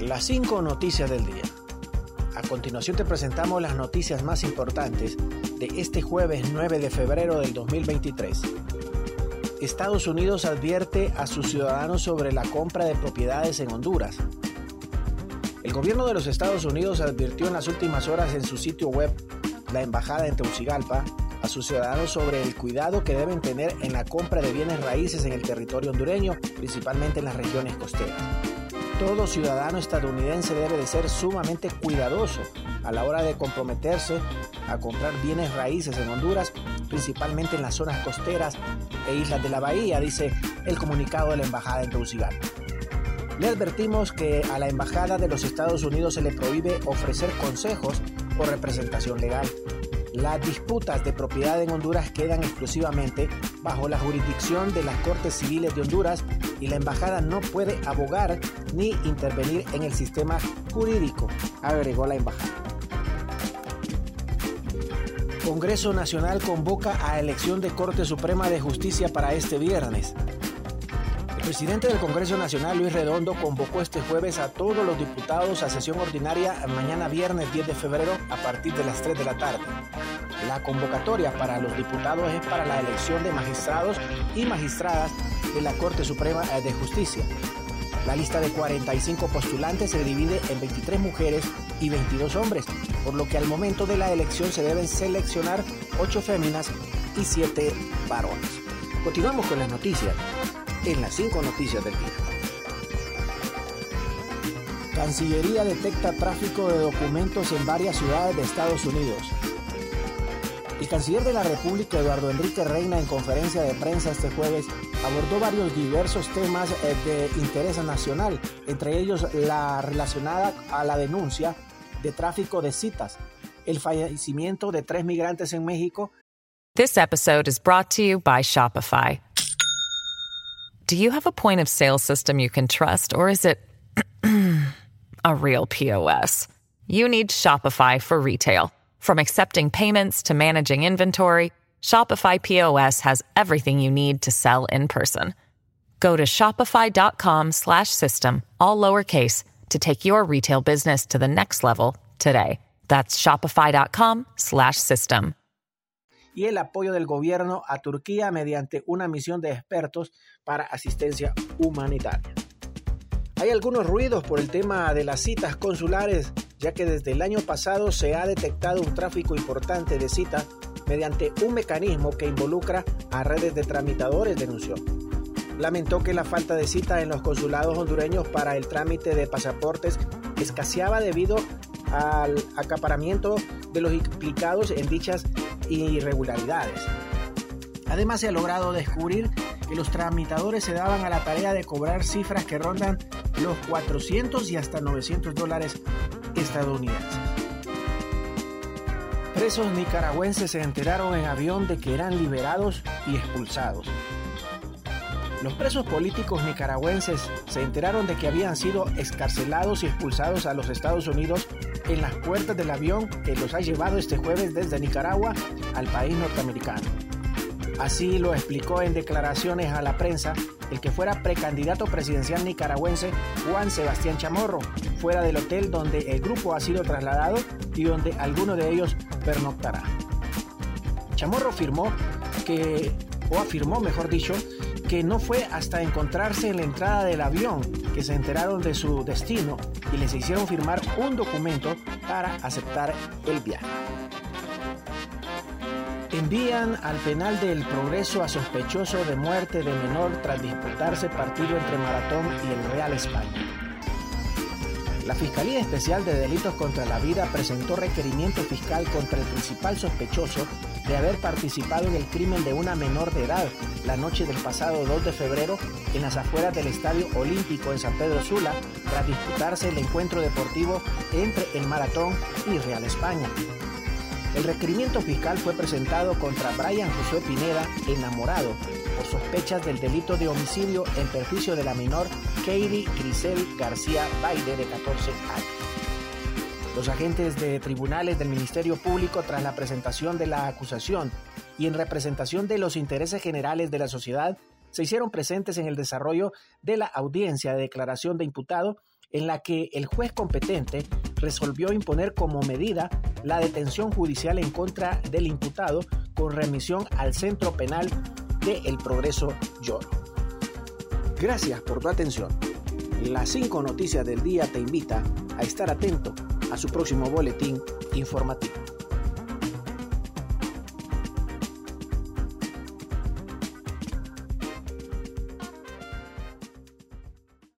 Las cinco noticias del día. A continuación te presentamos las noticias más importantes de este jueves 9 de febrero del 2023. Estados Unidos advierte a sus ciudadanos sobre la compra de propiedades en Honduras. El gobierno de los Estados Unidos advirtió en las últimas horas en su sitio web, la embajada en Tegucigalpa, a sus ciudadanos sobre el cuidado que deben tener en la compra de bienes raíces en el territorio hondureño, principalmente en las regiones costeras todo ciudadano estadounidense debe de ser sumamente cuidadoso a la hora de comprometerse a comprar bienes raíces en Honduras, principalmente en las zonas costeras e islas de la bahía, dice el comunicado de la embajada en Tegucigalpa. Le advertimos que a la embajada de los Estados Unidos se le prohíbe ofrecer consejos o representación legal. Las disputas de propiedad en Honduras quedan exclusivamente bajo la jurisdicción de las Cortes Civiles de Honduras y la embajada no puede abogar ni intervenir en el sistema jurídico, agregó la embajada. Congreso Nacional convoca a elección de Corte Suprema de Justicia para este viernes. El presidente del Congreso Nacional, Luis Redondo, convocó este jueves a todos los diputados a sesión ordinaria mañana viernes 10 de febrero a partir de las 3 de la tarde. La convocatoria para los diputados es para la elección de magistrados y magistradas de la Corte Suprema de Justicia. La lista de 45 postulantes se divide en 23 mujeres y 22 hombres, por lo que al momento de la elección se deben seleccionar 8 féminas y 7 varones. Continuamos con las noticias, en las 5 noticias del día. Cancillería detecta tráfico de documentos en varias ciudades de Estados Unidos. El canciller de la República, Eduardo Enrique Reina, en conferencia de prensa este jueves, abordó varios diversos temas eh, de interés nacional, entre ellos la relacionada a la denuncia de tráfico de citas, el fallecimiento de tres migrantes en México. This episode is brought to you by Shopify. Do you have a point of sale system you can trust, or is it a real POS? You need Shopify for retail. From accepting payments to managing inventory, Shopify POS has everything you need to sell in person. Go to shopify.com slash system, all lowercase, to take your retail business to the next level today. That's shopify.com slash system. Y el apoyo del gobierno a Turquía mediante una misión de expertos para asistencia humanitaria. Hay algunos ruidos por el tema de las citas consulares, ya que desde el año pasado se ha detectado un tráfico importante de citas mediante un mecanismo que involucra a redes de tramitadores, denunció. Lamentó que la falta de cita en los consulados hondureños para el trámite de pasaportes escaseaba debido al acaparamiento de los implicados en dichas irregularidades. Además, se ha logrado descubrir que los tramitadores se daban a la tarea de cobrar cifras que rondan los 400 y hasta 900 dólares estadounidenses. Presos nicaragüenses se enteraron en avión de que eran liberados y expulsados. Los presos políticos nicaragüenses se enteraron de que habían sido escarcelados y expulsados a los Estados Unidos en las puertas del avión que los ha llevado este jueves desde Nicaragua al país norteamericano. Así lo explicó en declaraciones a la prensa el que fuera precandidato presidencial nicaragüense Juan Sebastián Chamorro, fuera del hotel donde el grupo ha sido trasladado y donde alguno de ellos pernoctará. Chamorro afirmó que, o afirmó mejor dicho, que no fue hasta encontrarse en la entrada del avión que se enteraron de su destino y les hicieron firmar un documento para aceptar el viaje. Envían al penal del progreso a sospechoso de muerte de menor tras disputarse partido entre Maratón y el Real España. La Fiscalía Especial de Delitos contra la Vida presentó requerimiento fiscal contra el principal sospechoso de haber participado en el crimen de una menor de edad la noche del pasado 2 de febrero en las afueras del Estadio Olímpico en San Pedro Sula tras disputarse el encuentro deportivo entre el Maratón y Real España. El requerimiento fiscal fue presentado contra Brian José Pineda, enamorado, por sospechas del delito de homicidio en perjuicio de la menor Katie Grisel García Baide, de 14 años. Los agentes de tribunales del Ministerio Público, tras la presentación de la acusación y en representación de los intereses generales de la sociedad, se hicieron presentes en el desarrollo de la audiencia de declaración de imputado, en la que el juez competente resolvió imponer como medida la detención judicial en contra del imputado con remisión al centro penal de El Progreso Lloro. Gracias por tu atención. Las cinco noticias del día te invita a estar atento a su próximo boletín informativo.